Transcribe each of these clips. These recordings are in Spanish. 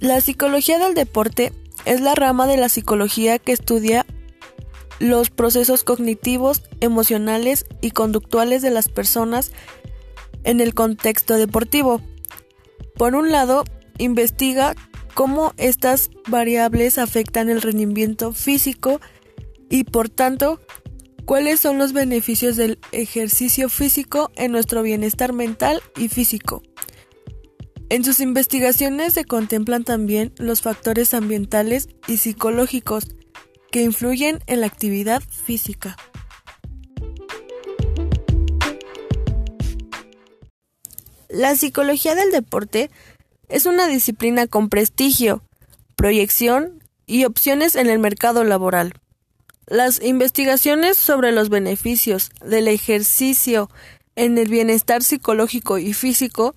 La psicología del deporte es la rama de la psicología que estudia los procesos cognitivos, emocionales y conductuales de las personas en el contexto deportivo. Por un lado, investiga cómo estas variables afectan el rendimiento físico y por tanto cuáles son los beneficios del ejercicio físico en nuestro bienestar mental y físico. En sus investigaciones se contemplan también los factores ambientales y psicológicos que influyen en la actividad física. La psicología del deporte es una disciplina con prestigio, proyección y opciones en el mercado laboral. Las investigaciones sobre los beneficios del ejercicio en el bienestar psicológico y físico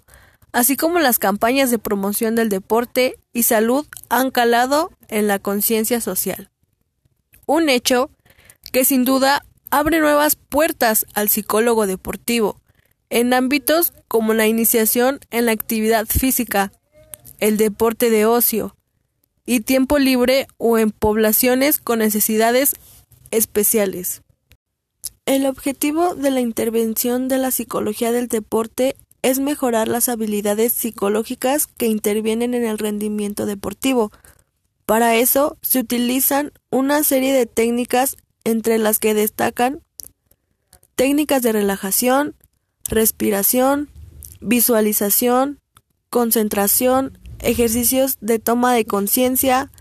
así como las campañas de promoción del deporte y salud han calado en la conciencia social. Un hecho que sin duda abre nuevas puertas al psicólogo deportivo, en ámbitos como la iniciación en la actividad física, el deporte de ocio y tiempo libre o en poblaciones con necesidades especiales. El objetivo de la intervención de la psicología del deporte es mejorar las habilidades psicológicas que intervienen en el rendimiento deportivo. Para eso se utilizan una serie de técnicas entre las que destacan técnicas de relajación, respiración, visualización, concentración, ejercicios de toma de conciencia,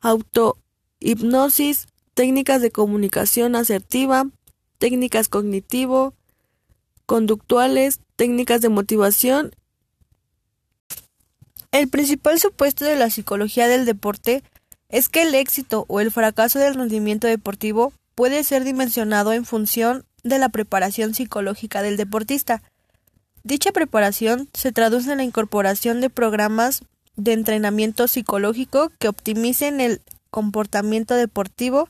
autohipnosis, técnicas de comunicación asertiva, técnicas cognitivo, conductuales, técnicas de motivación. El principal supuesto de la psicología del deporte es que el éxito o el fracaso del rendimiento deportivo puede ser dimensionado en función de la preparación psicológica del deportista. Dicha preparación se traduce en la incorporación de programas de entrenamiento psicológico que optimicen el comportamiento deportivo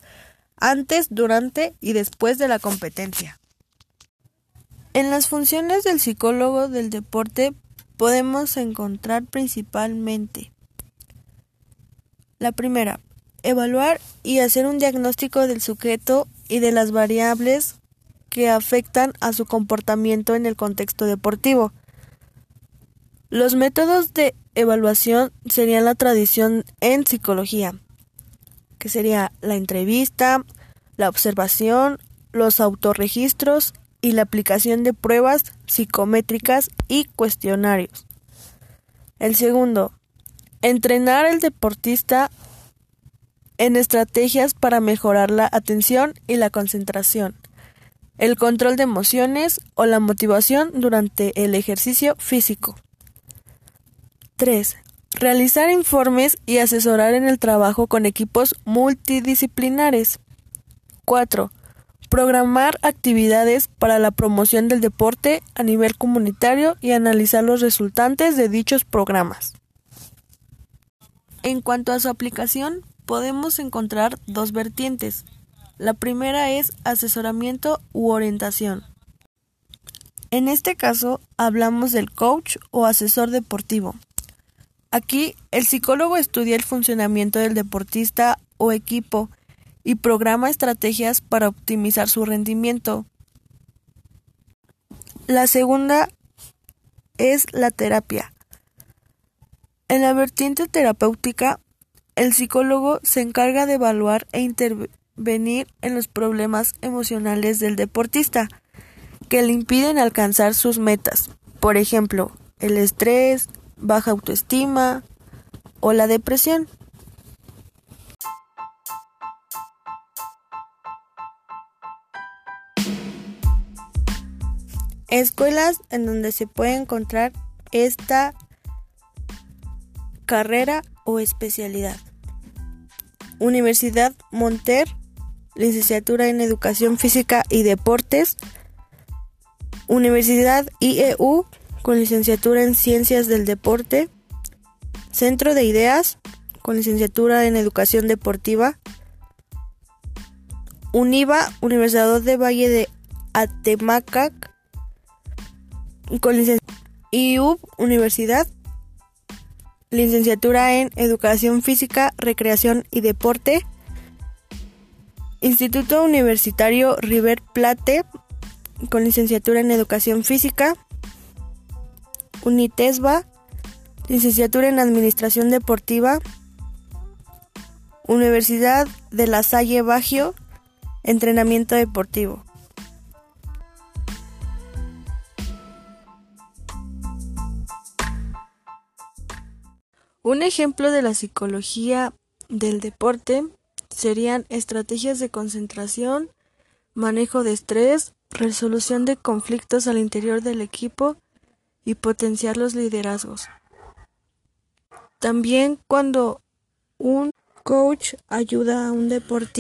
antes, durante y después de la competencia. En las funciones del psicólogo del deporte podemos encontrar principalmente la primera, evaluar y hacer un diagnóstico del sujeto y de las variables que afectan a su comportamiento en el contexto deportivo. Los métodos de evaluación serían la tradición en psicología, que sería la entrevista, la observación, los autorregistros y la aplicación de pruebas psicométricas y cuestionarios. El segundo, entrenar al deportista en estrategias para mejorar la atención y la concentración, el control de emociones o la motivación durante el ejercicio físico. 3. Realizar informes y asesorar en el trabajo con equipos multidisciplinares. 4 programar actividades para la promoción del deporte a nivel comunitario y analizar los resultantes de dichos programas. En cuanto a su aplicación, podemos encontrar dos vertientes. La primera es asesoramiento u orientación. En este caso, hablamos del coach o asesor deportivo. Aquí, el psicólogo estudia el funcionamiento del deportista o equipo y programa estrategias para optimizar su rendimiento. La segunda es la terapia. En la vertiente terapéutica, el psicólogo se encarga de evaluar e intervenir en los problemas emocionales del deportista que le impiden alcanzar sus metas, por ejemplo, el estrés, baja autoestima o la depresión. Escuelas en donde se puede encontrar esta carrera o especialidad. Universidad Monter, licenciatura en Educación Física y Deportes. Universidad IEU, con licenciatura en Ciencias del Deporte. Centro de Ideas, con licenciatura en Educación Deportiva. UNIVA, Universidad de Valle de Atemacac, con licenciatura Universidad licenciatura en Educación Física, Recreación y Deporte. Instituto Universitario River Plate con licenciatura en Educación Física. UNITESBA, licenciatura en Administración Deportiva. Universidad de La Salle Baggio, entrenamiento deportivo. Un ejemplo de la psicología del deporte serían estrategias de concentración, manejo de estrés, resolución de conflictos al interior del equipo y potenciar los liderazgos. También cuando un coach ayuda a un deportista